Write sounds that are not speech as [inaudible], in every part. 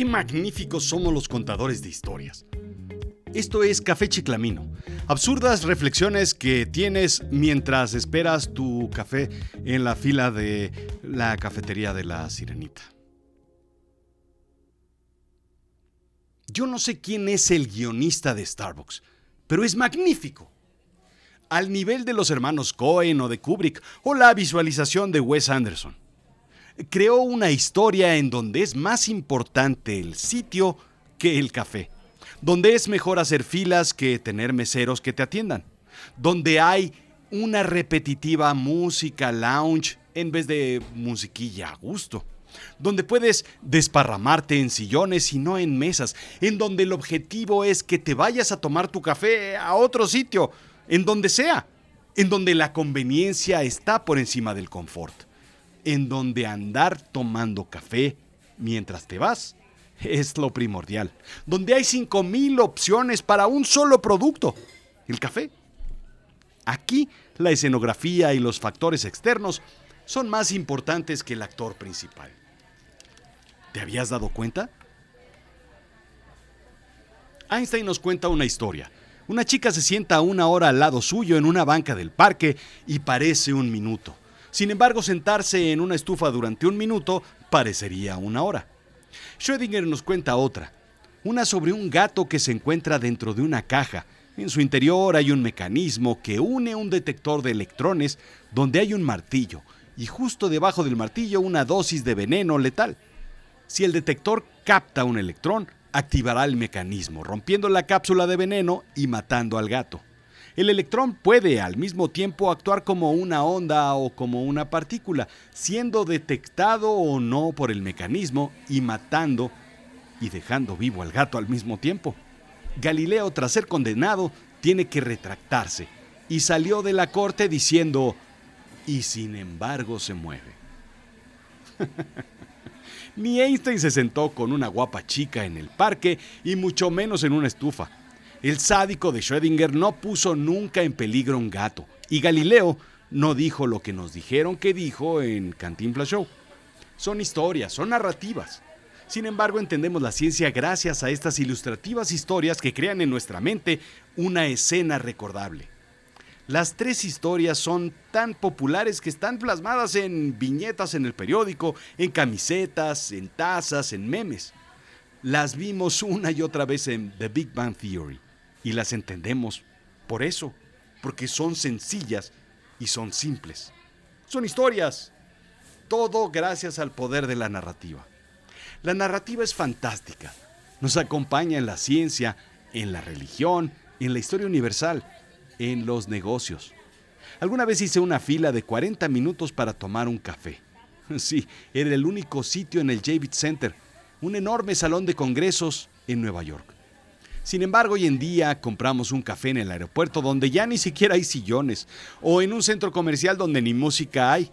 Qué magníficos somos los contadores de historias. Esto es Café Chiclamino. Absurdas reflexiones que tienes mientras esperas tu café en la fila de la cafetería de la Sirenita. Yo no sé quién es el guionista de Starbucks, pero es magnífico. Al nivel de los hermanos Cohen o de Kubrick o la visualización de Wes Anderson. Creó una historia en donde es más importante el sitio que el café donde es mejor hacer filas que tener meseros que te atiendan, donde hay una repetitiva música lounge en vez de musiquilla a gusto, donde puedes desparramarte en sillones y no en mesas, en donde el objetivo es que te vayas a tomar tu café a otro sitio, en donde sea, en donde la conveniencia está por encima del confort, en donde andar tomando café mientras te vas es lo primordial, donde hay 5.000 opciones para un solo producto, el café. Aquí la escenografía y los factores externos son más importantes que el actor principal. ¿Te habías dado cuenta? Einstein nos cuenta una historia. Una chica se sienta una hora al lado suyo en una banca del parque y parece un minuto. Sin embargo, sentarse en una estufa durante un minuto parecería una hora. Schrödinger nos cuenta otra, una sobre un gato que se encuentra dentro de una caja. En su interior hay un mecanismo que une un detector de electrones donde hay un martillo y justo debajo del martillo una dosis de veneno letal. Si el detector capta un electrón, activará el mecanismo, rompiendo la cápsula de veneno y matando al gato. El electrón puede al mismo tiempo actuar como una onda o como una partícula, siendo detectado o no por el mecanismo y matando y dejando vivo al gato al mismo tiempo. Galileo, tras ser condenado, tiene que retractarse y salió de la corte diciendo, y sin embargo se mueve. [laughs] Ni Einstein se sentó con una guapa chica en el parque y mucho menos en una estufa. El sádico de Schrödinger no puso nunca en peligro un gato, y Galileo no dijo lo que nos dijeron que dijo en Cantinflas Show. Son historias, son narrativas. Sin embargo, entendemos la ciencia gracias a estas ilustrativas historias que crean en nuestra mente una escena recordable. Las tres historias son tan populares que están plasmadas en viñetas en el periódico, en camisetas, en tazas, en memes. Las vimos una y otra vez en The Big Bang Theory y las entendemos por eso, porque son sencillas y son simples. Son historias. Todo gracias al poder de la narrativa. La narrativa es fantástica. Nos acompaña en la ciencia, en la religión, en la historia universal, en los negocios. Alguna vez hice una fila de 40 minutos para tomar un café. [laughs] Sí, era el único sitio en el Javits Center, un enorme salón de congresos en Nueva York. Sin embargo, hoy en día compramos un café en el aeropuerto donde ya ni siquiera hay sillones, o en un centro comercial donde ni música hay.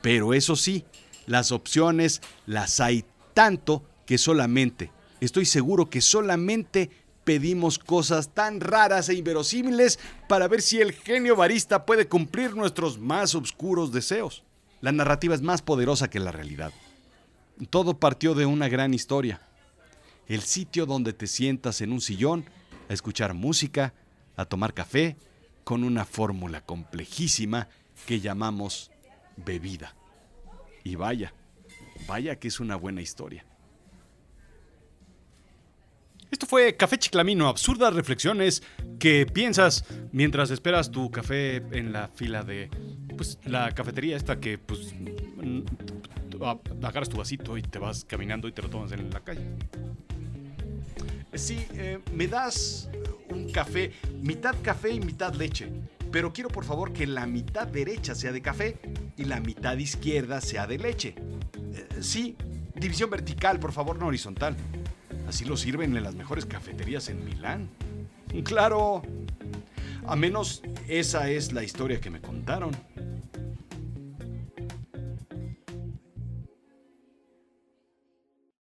Pero eso sí, las opciones las hay tanto que solamente, estoy seguro que solamente pedimos cosas tan raras e inverosímiles para ver si el genio barista puede cumplir nuestros más oscuros deseos. La narrativa es más poderosa que la realidad. Todo partió de una gran historia el sitio donde te sientas en un sillón a escuchar música, a tomar café, con una fórmula complejísima que llamamos bebida. Y vaya, vaya que es una buena historia. Esto fue Café Chiclamino, absurdas reflexiones que piensas mientras esperas tu café en la fila de pues, la cafetería esta que pues agarras tu vasito y te vas caminando y te lo tomas en la calle. Sí, eh, me das un café, mitad café y mitad leche. Pero quiero por favor que la mitad derecha sea de café y la mitad izquierda sea de leche. Eh, sí, división vertical, por favor, no horizontal. Así lo sirven en las mejores cafeterías en Milán. Claro. A menos esa es la historia que me contaron.